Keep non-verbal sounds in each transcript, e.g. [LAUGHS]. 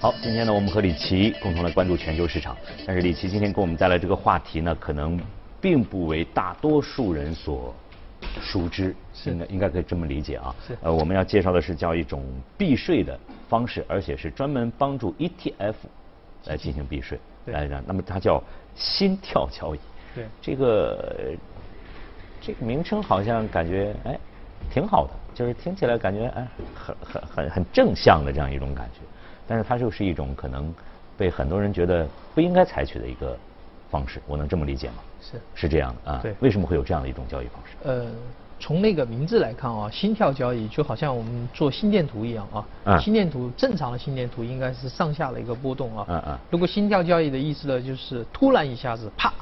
好，今天呢，我们和李琦共同来关注全球市场。但是李琦今天给我们带来这个话题呢，可能并不为大多数人所熟知，应该应该可以这么理解啊。是。呃，我们要介绍的是叫一种避税的方式，而且是专门帮助 ETF 来进行避税。来着，那么它叫心跳交易。对。这个这个名称好像感觉哎挺好的，就是听起来感觉哎很很很很正向的这样一种感觉。但是它就是一种可能被很多人觉得不应该采取的一个方式，我能这么理解吗？是是这样的啊。对。为什么会有这样的一种交易方式？呃，从那个名字来看啊，心跳交易就好像我们做心电图一样啊。嗯。心电图正常的心电图应该是上下的一个波动啊。嗯嗯。如果心跳交易的意思呢，就是突然一下子啪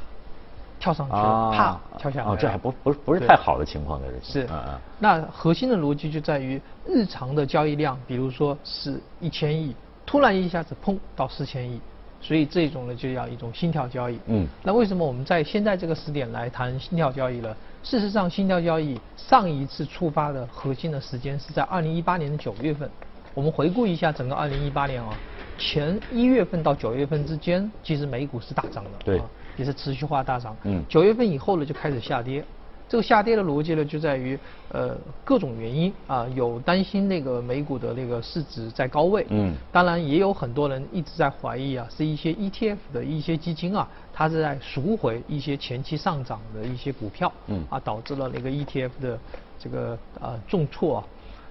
跳上去了，啪跳下来。哦，这还不不是不是太好的情况的是。嗯嗯。那核心的逻辑就在于日常的交易量，比如说是一千亿。突然一下子砰到四千亿，所以这种呢就叫一种心跳交易。嗯，那为什么我们在现在这个时点来谈心跳交易呢？事实上，心跳交易上一次触发的核心的时间是在二零一八年的九月份。我们回顾一下整个二零一八年啊，前一月份到九月份之间，其实美股是大涨的，对，也是持续化大涨。嗯，九月份以后呢就开始下跌。这个下跌的逻辑呢，就在于呃各种原因啊，有担心那个美股的那个市值在高位，嗯，当然也有很多人一直在怀疑啊，是一些 ETF 的一些基金啊，它是在赎回一些前期上涨的一些股票，嗯，啊导致了那个 ETF 的这个啊重挫啊，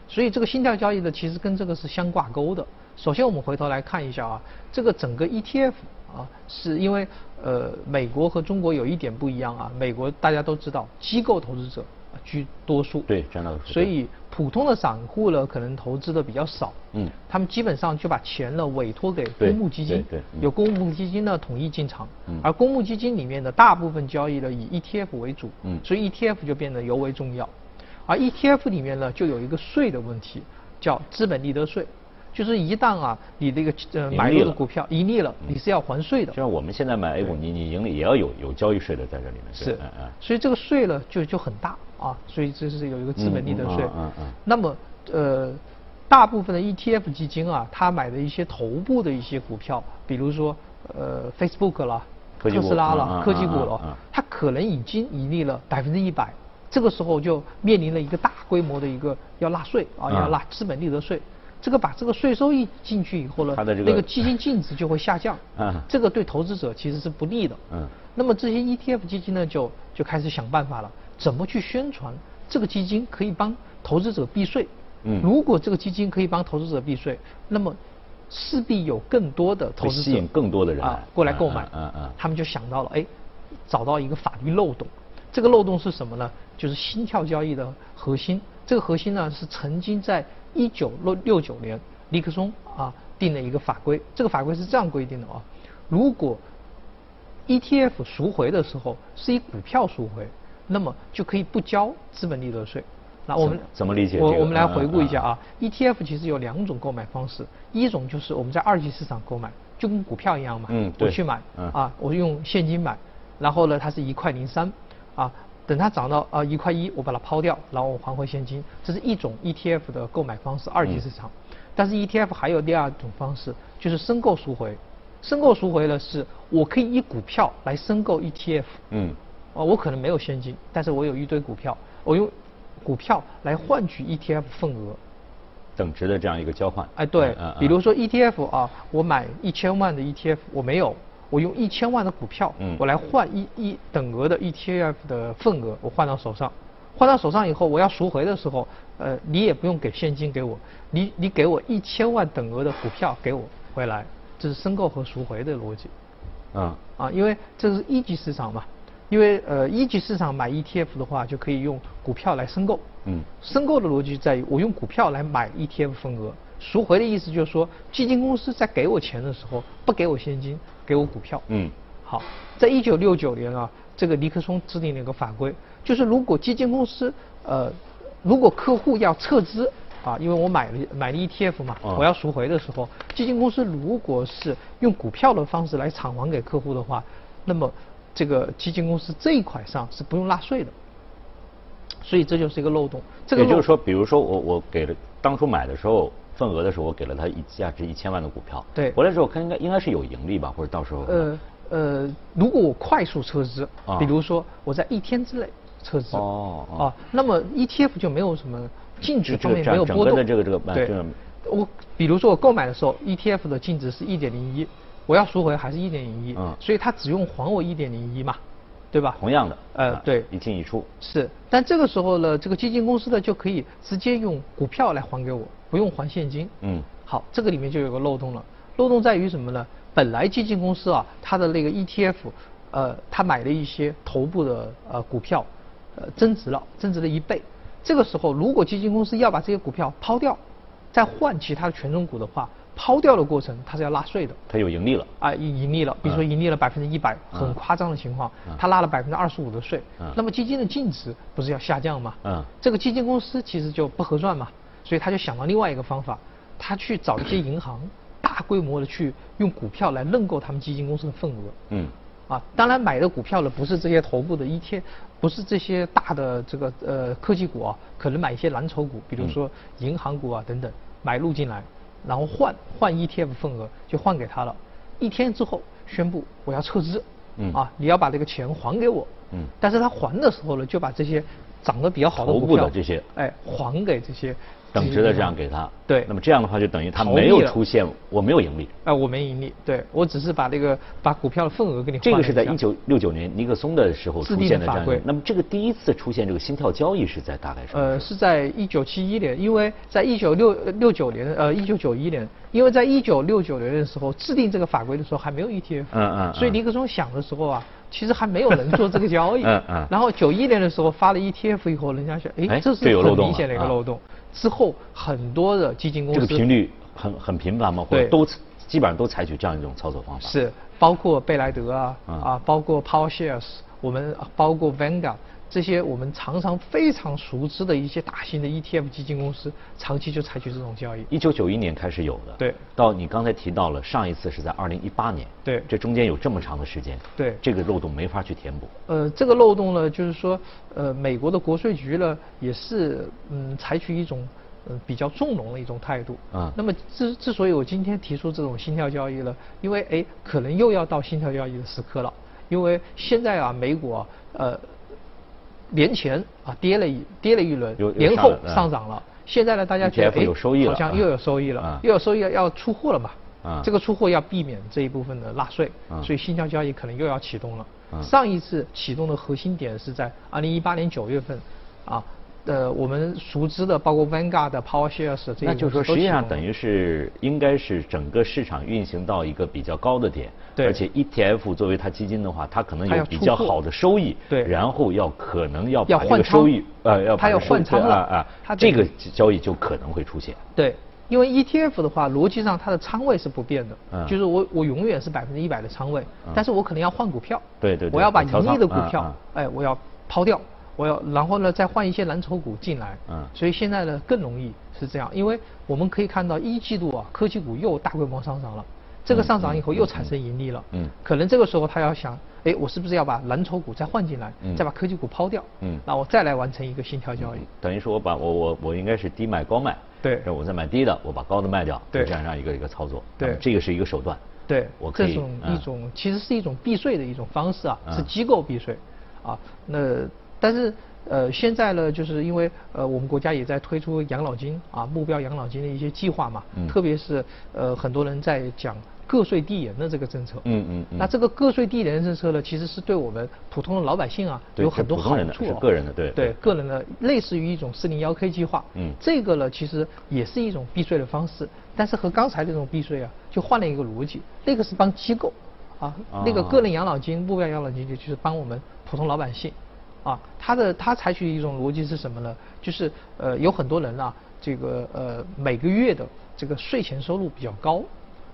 所以这个心跳交易呢，其实跟这个是相挂钩的。首先我们回头来看一下啊，这个整个 ETF。啊，是因为呃，美国和中国有一点不一样啊。美国大家都知道，机构投资者居多数，对，占到所以普通的散户呢，可能投资的比较少。嗯。他们基本上就把钱呢委托给公募基金，对，有公募基金呢统一进场。嗯。而公募基金里面的大部分交易呢以 ETF 为主。嗯。所以 ETF 就变得尤为重要。而 ETF 里面呢就有一个税的问题，叫资本利得税。就是一旦啊，你这个呃买入的股票盈利了，你是要还税的。就像我们现在买 A 股，你你盈利也要有有交易税的在这里面。是，嗯嗯。所以这个税呢就就很大啊，所以这是有一个资本利得税。嗯嗯嗯。那么呃，大部分的 ETF 基金啊，它买的一些头部的一些股票，比如说呃 Facebook 啦、特斯拉了、科技股了，它可能已经盈利了百分之一百，这个时候就面临了一个大规模的一个要纳税啊，要纳资本利得税。这个把这个税收一进去以后呢，那个基金净值就会下降，这个对投资者其实是不利的。嗯，那么这些 ETF 基金呢，就就开始想办法了，怎么去宣传这个基金可以帮投资者避税？嗯，如果这个基金可以帮投资者避税，那么势必有更多的投资者吸引更多的人啊过来购买。嗯嗯，他们就想到了，哎，找到一个法律漏洞。这个漏洞是什么呢？就是心跳交易的核心。这个核心呢，是曾经在一九六六九年，尼克松啊定了一个法规。这个法规是这样规定的啊：如果 ETF 赎回的时候是以股票赎回，那么就可以不交资本利得税。那我们怎么理解？我我们来回顾一下啊：ETF 其实有两种购买方式，一种就是我们在二级市场购买，就跟股票一样嘛。嗯，我去买啊，我用现金买，然后呢，它是一块零三啊。等它涨到呃一块一，我把它抛掉，然后我还回现金，这是一种 ETF 的购买方式，二级市场。但是 ETF 还有第二种方式，就是申购赎回。申购赎回呢，是我可以以股票来申购 ETF。嗯。哦，我可能没有现金，但是我有一堆股票，我用股票来换取 ETF 份额。等值的这样一个交换。哎，对。比如说 ETF 啊，我买一千万的 ETF，我没有。我用一千万的股票，我来换一一等额的 ETF 的份额，我换到手上，换到手上以后，我要赎回的时候，呃，你也不用给现金给我，你你给我一千万等额的股票给我回来，这是申购和赎回的逻辑。啊啊，因为这是一级市场嘛，因为呃一级市场买 ETF 的话，就可以用股票来申购。嗯。申购的逻辑在于，我用股票来买 ETF 份额。赎回的意思就是说，基金公司在给我钱的时候，不给我现金，给我股票。嗯。好，在一九六九年啊，这个尼克松制定了一个法规，就是如果基金公司呃，如果客户要撤资啊，因为我买了买了 ETF 嘛，我要赎回的时候，基金公司如果是用股票的方式来偿还给客户的话，那么这个基金公司这一块上是不用纳税的。所以这就是一个漏洞。这个也就是说，比如说我我给了当初买的时候份额的时候，我给了他一价值一千万的股票，对，回来之后看应该应该是有盈利吧，或者到时候呃呃，如果我快速撤资，比如说我在一天之内撤资，哦哦，那么 ETF 就没有什么净值方面没有波动。的这个这个对，我比如说我购买的时候 ETF 的净值是一点零一，我要赎回还是一点零一，嗯，所以它只用还我一点零一嘛。对吧？同样的，呃，对，一进一出是，但这个时候呢，这个基金公司呢就可以直接用股票来还给我，不用还现金。嗯，好，这个里面就有个漏洞了。漏洞在于什么呢？本来基金公司啊，它的那个 ETF，呃，它买了一些头部的呃股票，呃，增值了，增值了一倍。这个时候，如果基金公司要把这些股票抛掉，再换其他的权重股的话。抛掉的过程，它是要纳税的。它有盈利了啊，盈盈利了，比如说盈利了百分之一百，很夸张的情况，它纳了百分之二十五的税。那么基金的净值不是要下降吗？嗯，这个基金公司其实就不合算嘛，所以他就想到另外一个方法，他去找一些银行，大规模的去用股票来认购他们基金公司的份额。嗯，啊，当然买的股票呢不是这些头部的一天，不是这些大的这个呃科技股啊，可能买一些蓝筹股，比如说银行股啊等等，买入进来。然后换换 ETF 份额就换给他了，一天之后宣布我要撤资，嗯。啊你要把这个钱还给我，嗯，但是他还的时候呢就把这些涨得比较好的股票的这些。哎还给这些。等值的这样给他，对，那么这样的话就等于他没有出现，我没有盈利，哎，我没盈利，对我只是把那个把股票的份额给你。这个是在一九六九年尼克松的时候出现的这样。那么这个第一次出现这个心跳交易是在大概什么？呃，是在一九七一年，因为在一九六六九年，呃，一九九一年，因为在一九六九年的时候制定这个法规的时候还没有 ETF，嗯嗯，所以尼克松想的时候啊。其实还没有人做这个交易，嗯嗯，然后九一年的时候发了 ETF 以后，人家说，哎，这是很明显的一个漏洞。之后很多的基金公司这个频率很很频繁吗，或者都基本上都采取这样一种操作方法。是，包括贝莱德啊，啊，包括 PowerShares，我们包括 Vanguard。这些我们常常非常熟知的一些大型的 ETF 基金公司，长期就采取这种交易。一九九一年开始有的，对。到你刚才提到了上一次是在二零一八年，对。这中间有这么长的时间，对。这个漏洞没法去填补。呃，这个漏洞呢，就是说，呃，美国的国税局呢，也是嗯，采取一种嗯比较纵容的一种态度。啊。那么之之所以我今天提出这种心跳交易呢，因为哎，可能又要到心跳交易的时刻了，因为现在啊，美股啊，呃。年前啊跌了一跌了一轮，年后上涨了。现在呢，大家觉得哎，好像又有收益了，又有收益要出货了嘛。这个出货要避免这一部分的纳税，所以新疆交易可能又要启动了。上一次启动的核心点是在二零一八年九月份，啊。呃，我们熟知的包括 Vanguard、PowerShares 这些，那就是说，实际上等于是应该是整个市场运行到一个比较高的点，对。而且 ETF 作为它基金的话，它可能有比较好的收益，对。然后要可能要把这个收益，呃，要它要换仓了啊啊，这个交易就可能会出现。对，因为 ETF 的话，逻辑上它的仓位是不变的，嗯，就是我我永远是百分之一百的仓位，但是我可能要换股票，对对，我要把盈利的股票，哎，我要抛掉。我要，然后呢，再换一些蓝筹股进来。嗯。所以现在呢，更容易是这样，因为我们可以看到一季度啊，科技股又大规模上涨了。这个上涨以后又产生盈利了。嗯。可能这个时候他要想，哎，我是不是要把蓝筹股再换进来，再把科技股抛掉？嗯。那我再来完成一个心跳交易。等于说我把我我我应该是低买高卖。对。我再买低的，我把高的卖掉。对。这样这样一个一个操作。对。这个是一个手段。对。我可以。这种一种其实是一种避税的一种方式啊，是机构避税。啊，那但是。呃，现在呢，就是因为呃，我们国家也在推出养老金啊，目标养老金的一些计划嘛，特别是呃，很多人在讲个税递延的这个政策。嗯嗯。那这个个税递延的政策呢，其实是对我们普通的老百姓啊，有很多好处。是个人的，对。对个人的，类似于一种四零幺 K 计划。嗯。这个呢，其实也是一种避税的方式，但是和刚才这种避税啊，就换了一个逻辑。那个是帮机构，啊，那个个人养老金、目标养老金就是帮我们普通老百姓。啊，他的他采取一种逻辑是什么呢？就是呃，有很多人啊，这个呃每个月的这个税前收入比较高，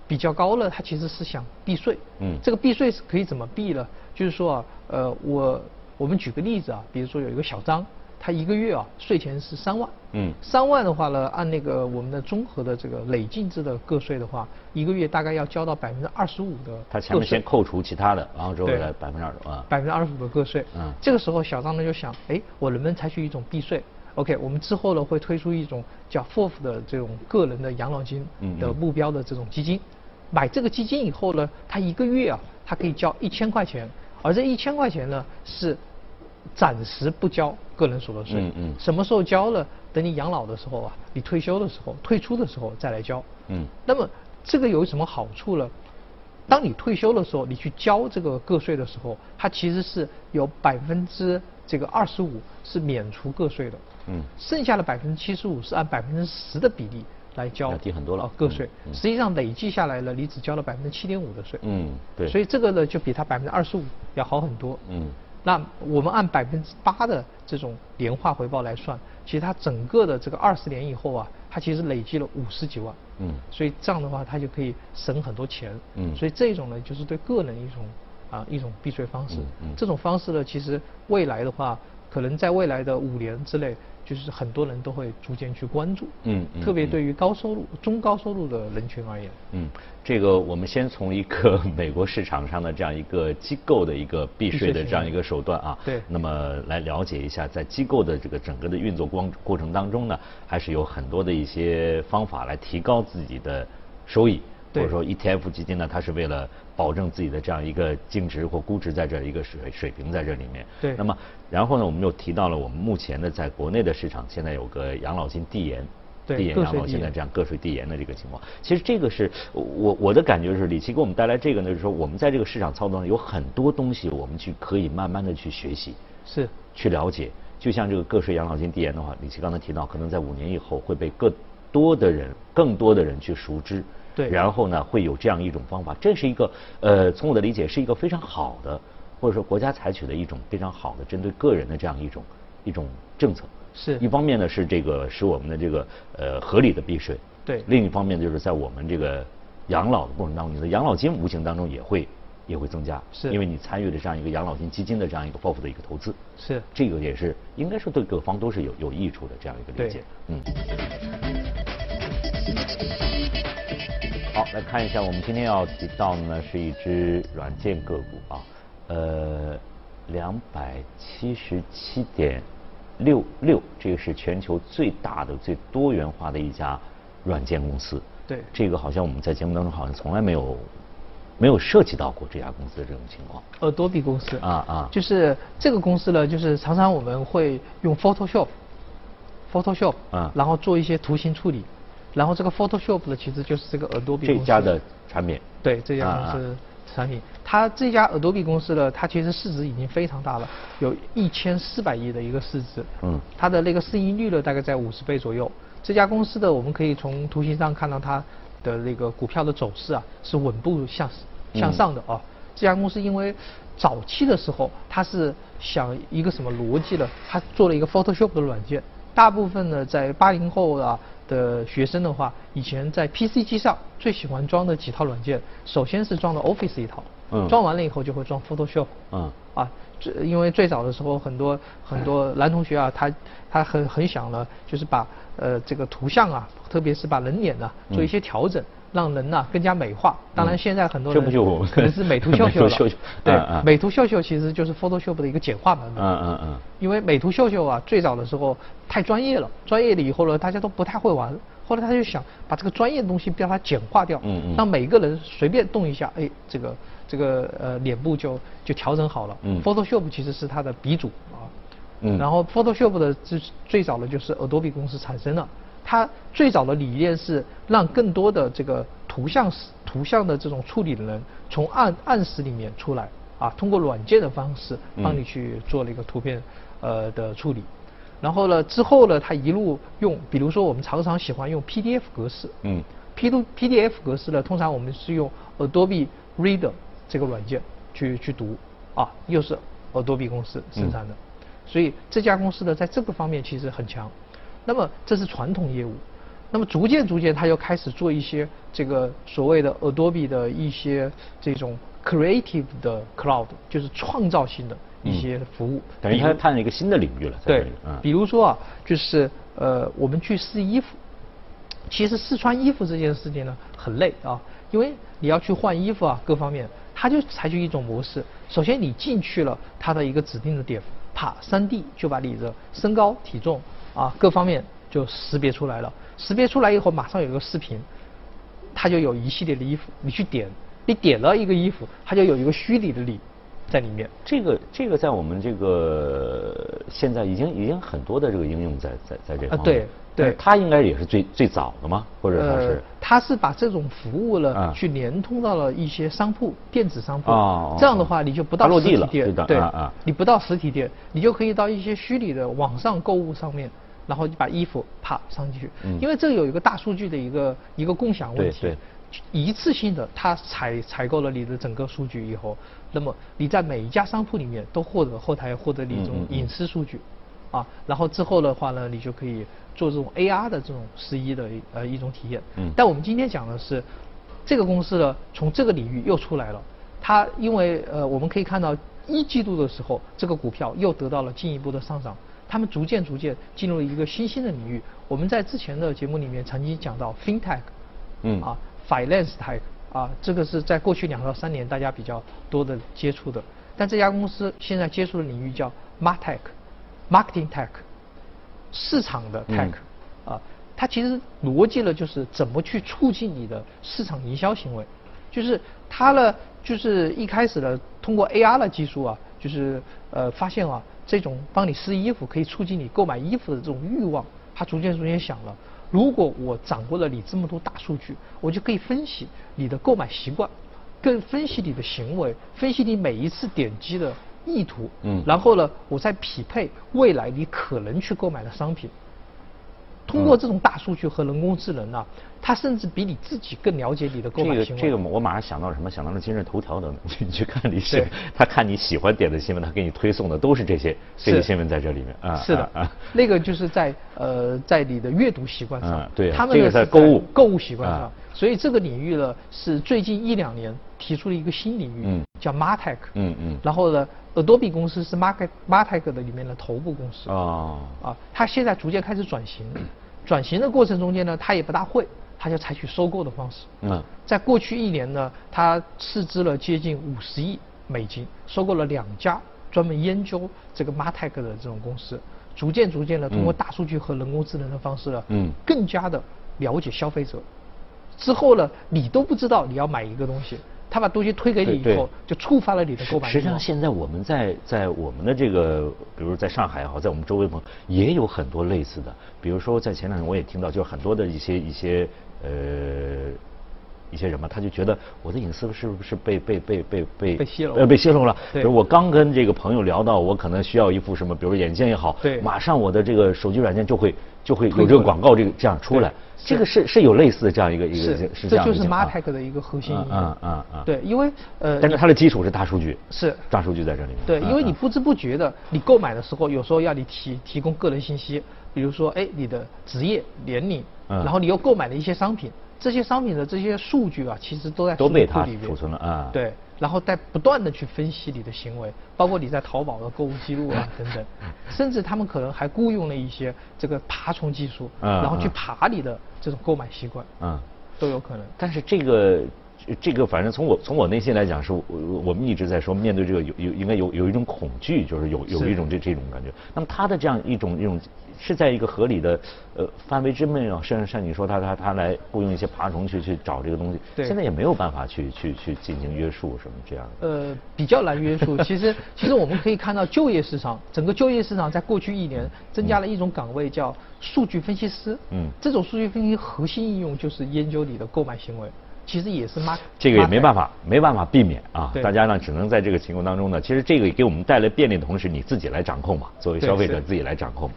比较高了，他其实是想避税。嗯。这个避税是可以怎么避呢？就是说啊，呃，我我们举个例子啊，比如说有一个小张。它一个月啊税前是三万。嗯。三万的话呢，按那个我们的综合的这个累进制的个税的话，一个月大概要交到百分之二十五的。他前面先扣除其他的，然后之后再百分之二十啊。百分之二十五的个税。嗯。这个时候小张呢就想，哎，我能不能采取一种避税？OK，我们之后呢会推出一种叫 FOF 的这种个人的养老金的目标的这种基金。买这个基金以后呢，他一个月啊，他可以交一千块钱，而这一千块钱呢是暂时不交个人所得税。嗯嗯。什么时候交了？等你养老的时候啊，你退休的时候、退出的时候再来交。嗯。那么这个有什么好处呢？当你退休的时候，你去交这个个税的时候，它其实是有百分之这个二十五是免除个税的。嗯。剩下的百分之七十五是按百分之十的比例。来交低很多了个税，实际上累计下来了，你只交了百分之七点五的税。嗯，对。所以这个呢，就比它百分之二十五要好很多。嗯。那我们按百分之八的这种年化回报来算，其实它整个的这个二十年以后啊，它其实累积了五十几万。嗯。所以这样的话，它就可以省很多钱。嗯。所以这种呢，就是对个人一种啊一种避税方式。嗯。这种方式呢，其实未来的话，可能在未来的五年之内。就是很多人都会逐渐去关注，嗯，特别对于高收入、中高收入的人群而言，嗯，这个我们先从一个美国市场上的这样一个机构的一个避税的这样一个手段啊，对，那么来了解一下，在机构的这个整个的运作光过程当中呢，还是有很多的一些方法来提高自己的收益。或者说 ETF 基金呢，它是为了保证自己的这样一个净值或估值在这一个水水平在这里面。对。那么，然后呢，我们又提到了我们目前的在国内的市场，现在有个养老金递延，递延养老现在这样个税递延的这个情况。其实这个是我我的感觉是，李琦给我们带来这个呢，就是说我们在这个市场操作上有很多东西，我们去可以慢慢的去学习，是去了解。就像这个个税养老金递延的话，李琦刚才提到，可能在五年以后会被更多的人、更多的人去熟知。对，然后呢，会有这样一种方法，这是一个呃，从我的理解是一个非常好的，或者说国家采取的一种非常好的针对个人的这样一种一种政策。是一方面呢，是这个使我们的这个呃合理的避税。对。另一方面就是在我们这个养老的过程当中，你的养老金无形当中也会也会增加。是。因为你参与了这样一个养老金基金的这样一个 FOF 的一个投资。是。这个也是应该说对各方都是有有益处的这样一个理解。嗯。好，来看一下，我们今天要提到的呢是一只软件个股啊，呃，两百七十七点六六，这个是全球最大的、最多元化的一家软件公司。对，这个好像我们在节目当中好像从来没有没有涉及到过这家公司的这种情况。呃，多比公司啊啊，就是这个公司呢，就是常常我们会用 Photoshop，Photoshop，啊，然后做一些图形处理。然后这个 Photoshop 呢，其实就是这个 Adobe 这家的产品。对，这家公司产品，它这家 Adobe 公司呢，它其实市值已经非常大了，有一千四百亿的一个市值。嗯。它的那个市盈率呢，大概在五十倍左右。这家公司的，我们可以从图形上看到它的那个股票的走势啊，是稳步向向上的啊。这家公司因为早期的时候，它是想一个什么逻辑呢？它做了一个 Photoshop 的软件，大部分呢在八零后啊。的学生的话，以前在 PC 机上最喜欢装的几套软件，首先是装的 Office 一套，嗯，装完了以后就会装 Photoshop，嗯，啊，这因为最早的时候很多很多男同学啊，他他很很想呢，就是把呃这个图像啊，特别是把人脸呢做一些调整。让人呐更加美化。当然，现在很多人 [LAUGHS] 可能是美图秀秀了。[LAUGHS] 对，美图秀秀其实就是 Photoshop 的一个简化版本。嗯嗯嗯。因为美图秀秀啊，最早的时候太专业了，专业了以后呢，大家都不太会玩。后来他就想把这个专业的东西把它简化掉，嗯嗯，让每个人随便动一下，哎，这个这个呃脸部就就调整好了。嗯。Photoshop 其实是它的鼻祖啊。嗯。然后 Photoshop 的最最早的就是 Adobe 公司产生的。它最早的理念是让更多的这个图像图像的这种处理的人从暗暗室里面出来啊，通过软件的方式帮你去做了一个图片呃的处理。然后呢，之后呢，它一路用，比如说我们常常喜欢用 PDF 格式，嗯，P 图 PDF 格式呢，通常我们是用 Adobe Reader 这个软件去去读啊，又是 Adobe 公司生产的，所以这家公司呢，在这个方面其实很强。那么这是传统业务，那么逐渐逐渐，他又开始做一些这个所谓的 Adobe 的一些这种 creative 的 cloud，就是创造性的一些服务。等于他探了一个新的领域了。对，比如说啊，就是呃，我们去试衣服，其实试穿衣服这件事情呢很累啊，因为你要去换衣服啊，各方面，他就采取一种模式。首先你进去了他的一个指定的点，啪，三 D 就把你的身高、体重啊各方面就识别出来了。识别出来以后，马上有一个视频，它就有一系列的衣服，你去点，你点了一个衣服，它就有一个虚拟的你在里面。这个这个在我们这个现在已经已经很多的这个应用在在在这方面。对对，它应该也是最最早的吗？或者它是？它是把这种服务呢，去连通到了一些商铺、电子商铺。哦。这样的话，你就不到实体店，对啊，你不到实体店，你就可以到一些虚拟的网上购物上面。然后你把衣服啪上进去，因为这有一个大数据的一个一个共享问题，一次性的它采采购了你的整个数据以后，那么你在每一家商铺里面都获得后台获得你这种隐私数据，啊，然后之后的话呢，你就可以做这种 AR 的这种试衣的呃一种体验。但我们今天讲的是，这个公司呢从这个领域又出来了，它因为呃我们可以看到一季度的时候，这个股票又得到了进一步的上涨。他们逐渐逐渐进入了一个新兴的领域。我们在之前的节目里面曾经讲到 FinTech，嗯，啊，Finance Tech，啊，这个是在过去两到三年大家比较多的接触的。但这家公司现在接触的领域叫 Martech，Marketing Tech，市场的 Tech，啊，它其实逻辑呢就是怎么去促进你的市场营销行为，就是它呢就是一开始呢通过 AR 的技术啊，就是呃发现啊。这种帮你试衣服可以促进你购买衣服的这种欲望，他逐渐逐渐想了，如果我掌握了你这么多大数据，我就可以分析你的购买习惯，更分析你的行为，分析你每一次点击的意图，嗯，然后呢，我再匹配未来你可能去购买的商品。通过这种大数据和人工智能呢，它甚至比你自己更了解你的购买行为。这个这个，我马上想到什么？想到了今日头条等等。[LAUGHS] 你去看你喜，他看你喜欢点的新闻，他给你推送的都是这些这些新闻在这里面啊。是的啊，那个就是在呃在你的阅读习惯上，对，他们是在购物购物习惯上。所以这个领域呢，是最近一两年提出了一个新领域，叫 Martech。嗯嗯。然后呢，Adobe 公司是 Martech Martech 的里面的头部公司。啊。啊，它现在逐渐开始转型，转型的过程中间呢，它也不大会，它就采取收购的方式。嗯。在过去一年呢，它斥资了接近五十亿美金，收购了两家专门研究这个 Martech 的这种公司，逐渐逐渐的通过大数据和人工智能的方式呢，嗯，更加的了解消费者。之后呢，你都不知道你要买一个东西，他把东西推给你以后，就触发了你的购买实际上，现在我们在在我们的这个，比如在上海也好，在我们周围朋友也有很多类似的。比如说，在前两天我也听到，就是很多的一些一些呃一些人嘛，他就觉得我的隐私是不是被被被被被被泄露呃被泄露了？比如我刚跟这个朋友聊到，我可能需要一副什么，比如眼镜也好，对，马上我的这个手机软件就会就会有这个广告这个这样出来。这个是是有类似的这样一个一个是这样这就是 Martech 的一个核心。嗯嗯嗯。对，因为呃。但是它的基础是大数据。是。大数据在这里面。对，因为你不知不觉的，你购买的时候有时候要你提提供个人信息，比如说哎你的职业、年龄，然后你又购买了一些商品，这些商品的这些数据啊，其实都在都被它储存了啊。对。然后在不断的去分析你的行为，包括你在淘宝的购物记录啊 [LAUGHS] 等等，甚至他们可能还雇佣了一些这个爬虫技术，然后去爬你的这种购买习惯，嗯，都有可能。但是这个这个反正从我从我内心来讲是，我我们一直在说面对这个有有应该有有一种恐惧，就是有有一种这这种感觉。那么他的这样一种一种。是在一个合理的呃范围之内啊，像像你说他他他来雇佣一些爬虫去去找这个东西，现在也没有办法去去去进行约束什么这样的。呃，比较难约束。其实其实我们可以看到就业市场，整个就业市场在过去一年增加了一种岗位叫数据分析师。嗯。这种数据分析核心应用就是研究你的购买行为。其实也是妈，这个也没办法，没办法避免啊。大家呢，只能在这个情况当中呢，其实这个给我们带来便利的同时，你自己来掌控嘛。作为消费者，自己来掌控。